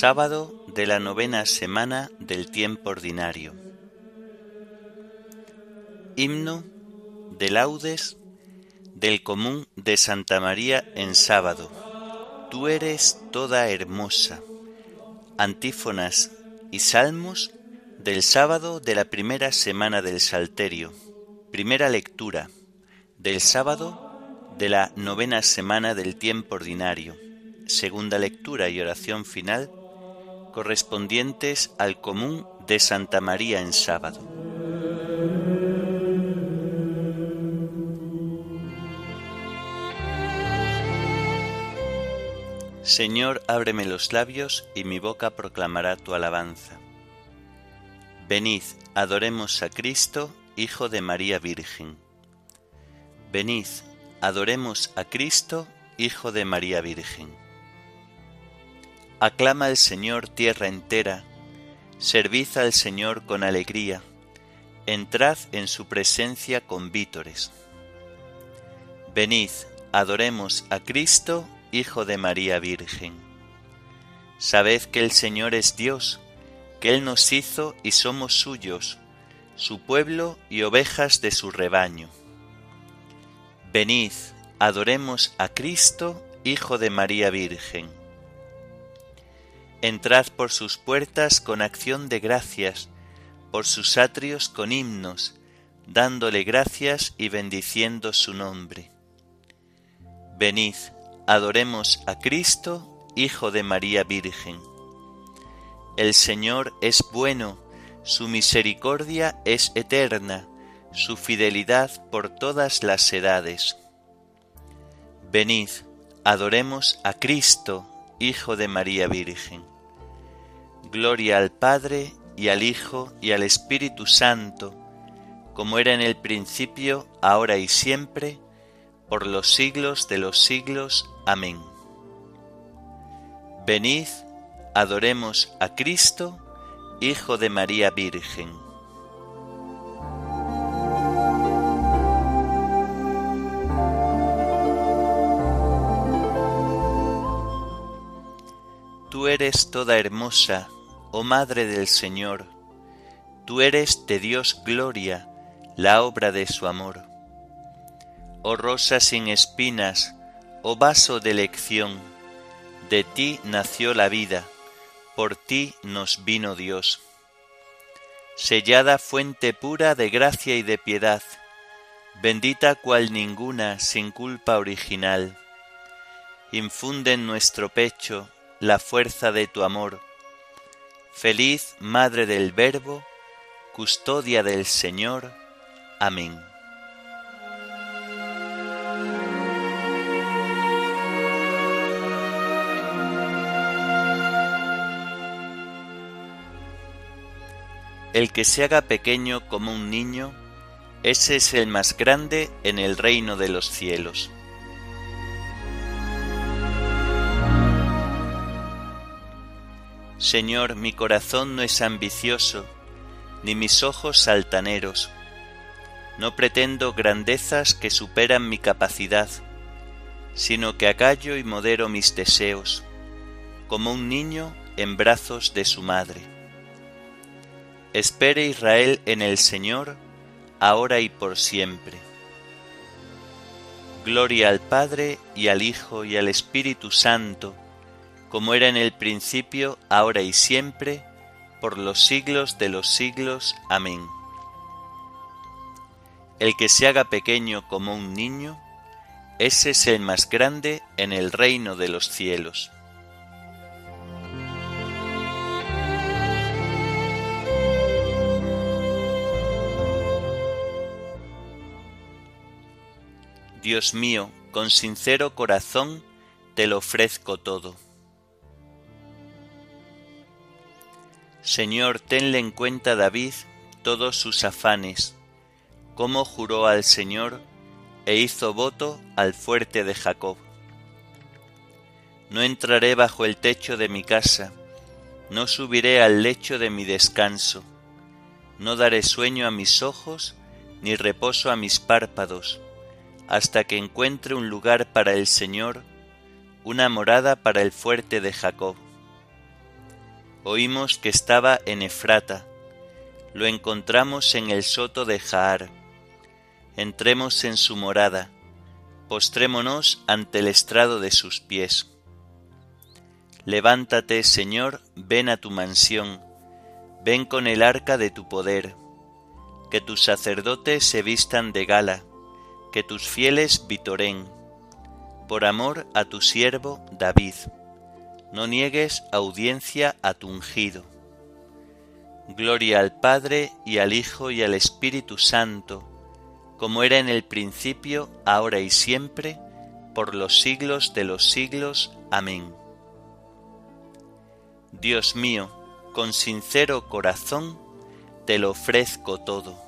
Sábado de la novena semana del tiempo ordinario. Himno de laudes del común de Santa María en sábado. Tú eres toda hermosa. Antífonas y salmos del sábado de la primera semana del Salterio. Primera lectura del sábado de la novena semana del tiempo ordinario. Segunda lectura y oración final correspondientes al común de Santa María en sábado. Señor, ábreme los labios y mi boca proclamará tu alabanza. Venid, adoremos a Cristo, Hijo de María Virgen. Venid, adoremos a Cristo, Hijo de María Virgen. Aclama al Señor tierra entera, servid al Señor con alegría, entrad en su presencia con vítores. Venid, adoremos a Cristo, Hijo de María Virgen. Sabed que el Señor es Dios, que Él nos hizo y somos suyos, su pueblo y ovejas de su rebaño. Venid, adoremos a Cristo, Hijo de María Virgen. Entrad por sus puertas con acción de gracias, por sus atrios con himnos, dándole gracias y bendiciendo su nombre. Venid, adoremos a Cristo, Hijo de María Virgen. El Señor es bueno, su misericordia es eterna, su fidelidad por todas las edades. Venid, adoremos a Cristo, Hijo de María Virgen. Gloria al Padre y al Hijo y al Espíritu Santo, como era en el principio, ahora y siempre, por los siglos de los siglos. Amén. Venid, adoremos a Cristo, Hijo de María Virgen. Eres toda hermosa, oh Madre del Señor, tú eres de Dios gloria, la obra de su amor. Oh rosa sin espinas, oh vaso de elección, de ti nació la vida por ti nos vino Dios. Sellada fuente pura de gracia y de piedad, bendita cual ninguna sin culpa original, infunde en nuestro pecho la fuerza de tu amor. Feliz Madre del Verbo, custodia del Señor. Amén. El que se haga pequeño como un niño, ese es el más grande en el reino de los cielos. Señor, mi corazón no es ambicioso, ni mis ojos altaneros. No pretendo grandezas que superan mi capacidad, sino que acallo y modero mis deseos, como un niño en brazos de su madre. Espere Israel en el Señor, ahora y por siempre. Gloria al Padre y al Hijo y al Espíritu Santo, como era en el principio, ahora y siempre, por los siglos de los siglos. Amén. El que se haga pequeño como un niño, ese es el más grande en el reino de los cielos. Dios mío, con sincero corazón te lo ofrezco todo. Señor, tenle en cuenta David todos sus afanes, como juró al Señor e hizo voto al fuerte de Jacob. No entraré bajo el techo de mi casa, no subiré al lecho de mi descanso, no daré sueño a mis ojos, ni reposo a mis párpados, hasta que encuentre un lugar para el Señor, una morada para el fuerte de Jacob. Oímos que estaba en Efrata, lo encontramos en el soto de Jaar. Entremos en su morada, postrémonos ante el estrado de sus pies. Levántate, Señor, ven a tu mansión, ven con el arca de tu poder, que tus sacerdotes se vistan de gala, que tus fieles vitoren, por amor a tu siervo David. No niegues audiencia a tu ungido. Gloria al Padre y al Hijo y al Espíritu Santo, como era en el principio, ahora y siempre, por los siglos de los siglos. Amén. Dios mío, con sincero corazón, te lo ofrezco todo.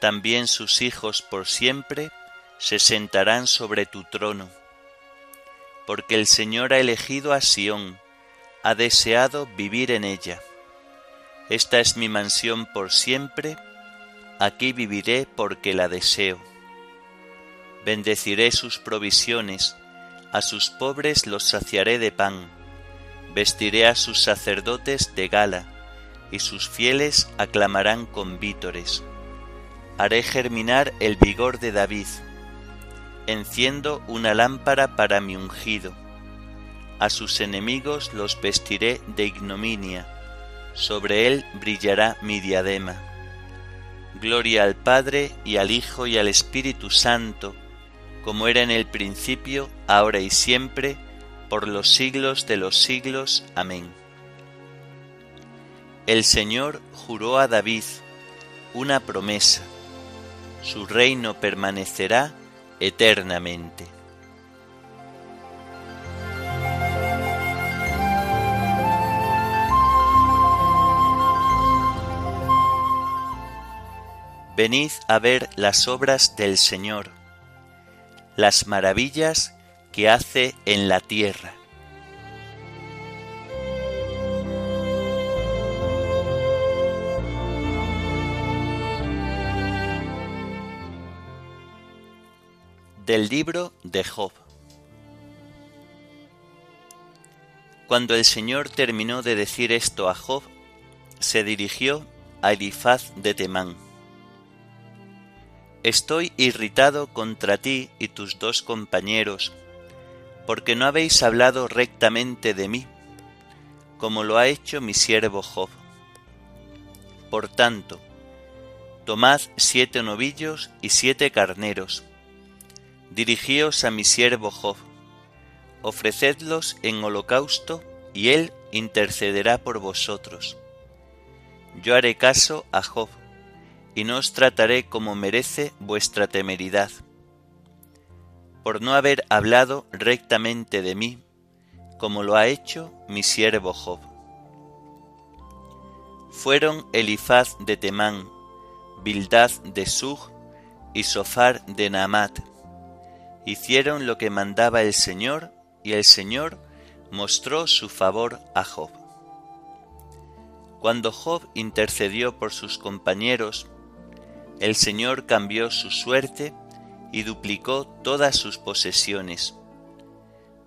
también sus hijos por siempre se sentarán sobre tu trono. Porque el Señor ha elegido a Sión, ha deseado vivir en ella. Esta es mi mansión por siempre, aquí viviré porque la deseo. Bendeciré sus provisiones, a sus pobres los saciaré de pan, vestiré a sus sacerdotes de gala, y sus fieles aclamarán con vítores haré germinar el vigor de David. Enciendo una lámpara para mi ungido. A sus enemigos los vestiré de ignominia. Sobre él brillará mi diadema. Gloria al Padre y al Hijo y al Espíritu Santo, como era en el principio, ahora y siempre, por los siglos de los siglos. Amén. El Señor juró a David una promesa su reino permanecerá eternamente. Venid a ver las obras del Señor, las maravillas que hace en la tierra. Del libro de Job. Cuando el Señor terminó de decir esto a Job, se dirigió a Elifaz de Temán. Estoy irritado contra ti y tus dos compañeros, porque no habéis hablado rectamente de mí, como lo ha hecho mi siervo Job. Por tanto, tomad siete novillos y siete carneros, Dirigíos a mi siervo Job, ofrecedlos en holocausto, y él intercederá por vosotros. Yo haré caso a Job, y no os trataré como merece vuestra temeridad. Por no haber hablado rectamente de mí, como lo ha hecho mi siervo Job. Fueron Elifaz de Temán, Bildad de Sug y Sofar de Naamat, hicieron lo que mandaba el Señor, y el Señor mostró su favor a Job. Cuando Job intercedió por sus compañeros, el Señor cambió su suerte y duplicó todas sus posesiones.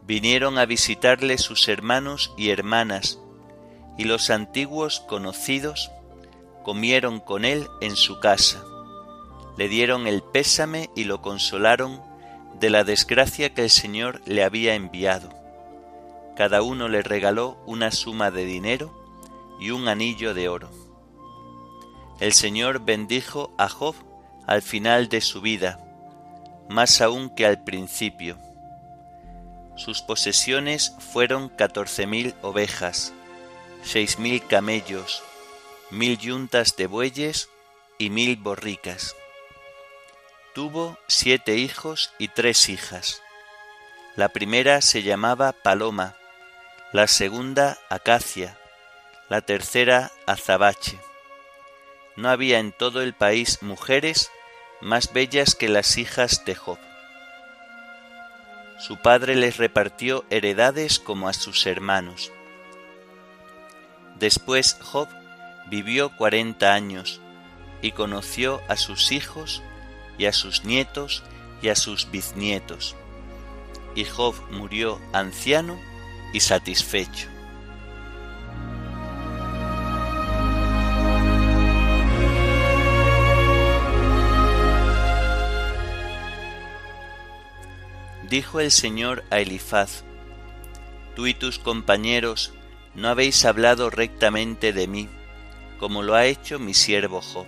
Vinieron a visitarle sus hermanos y hermanas, y los antiguos conocidos comieron con él en su casa. Le dieron el pésame y lo consolaron de la desgracia que el Señor le había enviado. Cada uno le regaló una suma de dinero y un anillo de oro. El Señor bendijo a Job al final de su vida, más aún que al principio. Sus posesiones fueron catorce mil ovejas, seis mil camellos, mil yuntas de bueyes y mil borricas. Tuvo siete hijos y tres hijas. La primera se llamaba Paloma, la segunda Acacia, la tercera Azabache. No había en todo el país mujeres más bellas que las hijas de Job. Su padre les repartió heredades como a sus hermanos. Después Job vivió cuarenta años y conoció a sus hijos y a sus nietos y a sus bisnietos. Y Job murió anciano y satisfecho. Dijo el Señor a Elifaz, Tú y tus compañeros no habéis hablado rectamente de mí, como lo ha hecho mi siervo Job.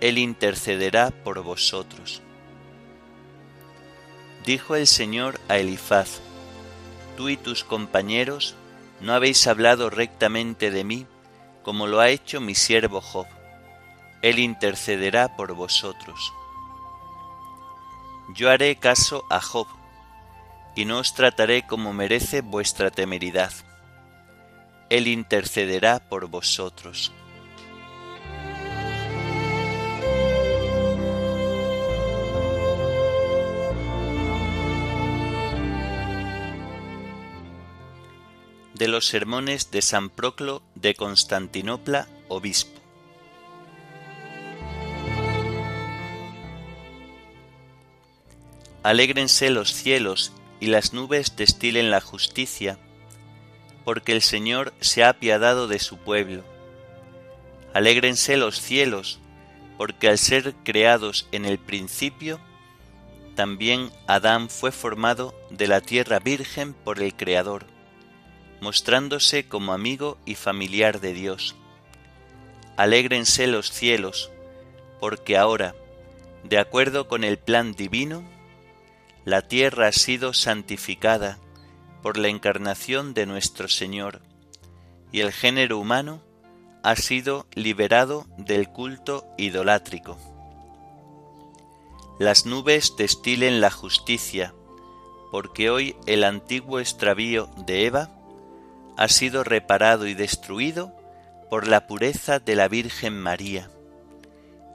Él intercederá por vosotros. Dijo el Señor a Elifaz, Tú y tus compañeros no habéis hablado rectamente de mí, como lo ha hecho mi siervo Job. Él intercederá por vosotros yo haré caso a Job, y no os trataré como merece vuestra temeridad. Él intercederá por vosotros. De los sermones de San Proclo de Constantinopla, obispo. Alégrense los cielos y las nubes destilen la justicia, porque el Señor se ha apiadado de su pueblo. Alégrense los cielos, porque al ser creados en el principio, también Adán fue formado de la tierra virgen por el Creador, mostrándose como amigo y familiar de Dios. Alégrense los cielos, porque ahora, de acuerdo con el plan divino, la tierra ha sido santificada por la encarnación de nuestro Señor, y el género humano ha sido liberado del culto idolátrico. Las nubes destilen la justicia, porque hoy el antiguo extravío de Eva ha sido reparado y destruido por la pureza de la Virgen María,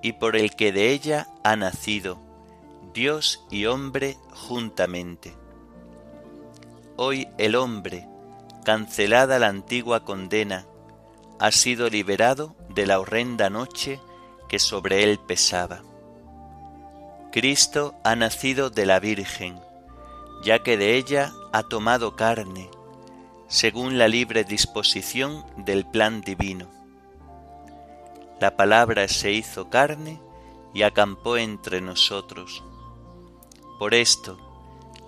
y por el que de ella ha nacido, Dios y hombre juntamente. Hoy el hombre, cancelada la antigua condena, ha sido liberado de la horrenda noche que sobre él pesaba. Cristo ha nacido de la Virgen, ya que de ella ha tomado carne, según la libre disposición del plan divino. La palabra se hizo carne y acampó entre nosotros por esto,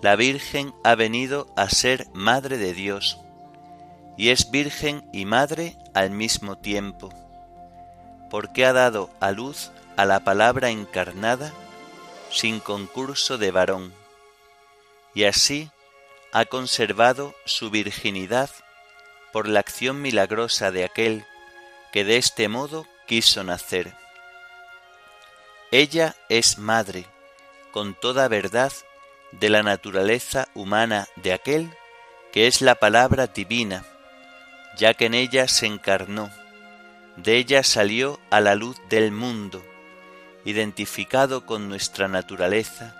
la Virgen ha venido a ser Madre de Dios, y es Virgen y Madre al mismo tiempo, porque ha dado a luz a la palabra encarnada sin concurso de varón, y así ha conservado su virginidad por la acción milagrosa de aquel que de este modo quiso nacer. Ella es madre, con toda verdad de la naturaleza humana de aquel que es la palabra divina, ya que en ella se encarnó, de ella salió a la luz del mundo, identificado con nuestra naturaleza,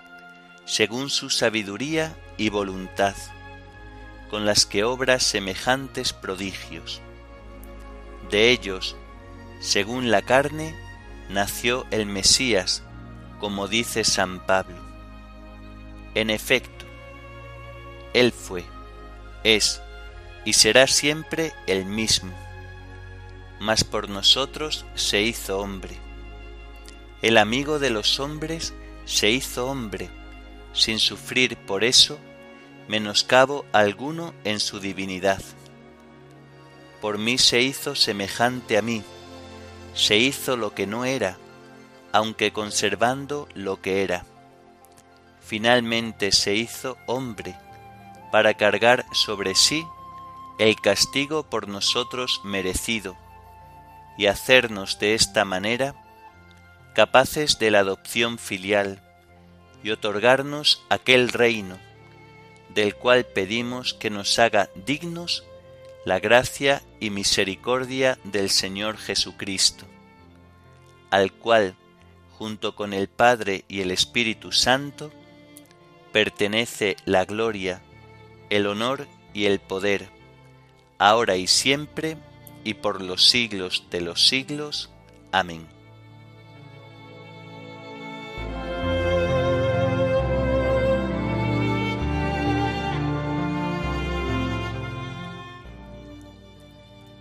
según su sabiduría y voluntad, con las que obra semejantes prodigios. De ellos, según la carne, nació el Mesías, como dice San Pablo. En efecto, Él fue, es y será siempre el mismo, mas por nosotros se hizo hombre. El amigo de los hombres se hizo hombre, sin sufrir por eso menoscabo alguno en su divinidad. Por mí se hizo semejante a mí, se hizo lo que no era, aunque conservando lo que era, finalmente se hizo hombre para cargar sobre sí el castigo por nosotros merecido y hacernos de esta manera capaces de la adopción filial y otorgarnos aquel reino del cual pedimos que nos haga dignos la gracia y misericordia del Señor Jesucristo, al cual, junto con el Padre y el Espíritu Santo, pertenece la gloria, el honor y el poder, ahora y siempre, y por los siglos de los siglos. Amén.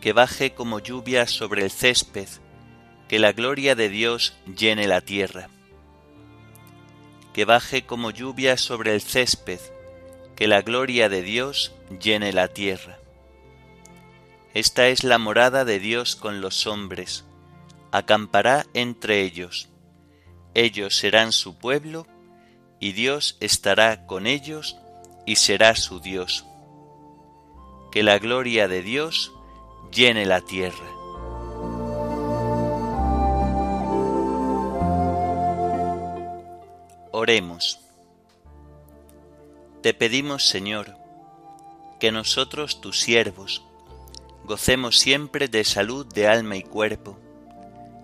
Que baje como lluvia sobre el césped, que la gloria de Dios llene la tierra. Que baje como lluvia sobre el césped, que la gloria de Dios llene la tierra. Esta es la morada de Dios con los hombres, acampará entre ellos. Ellos serán su pueblo, y Dios estará con ellos y será su Dios. Que la gloria de Dios llene la tierra. Oremos. Te pedimos, Señor, que nosotros, tus siervos, gocemos siempre de salud de alma y cuerpo,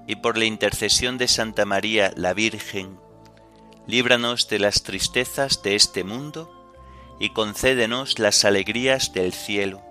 y por la intercesión de Santa María la Virgen, líbranos de las tristezas de este mundo y concédenos las alegrías del cielo.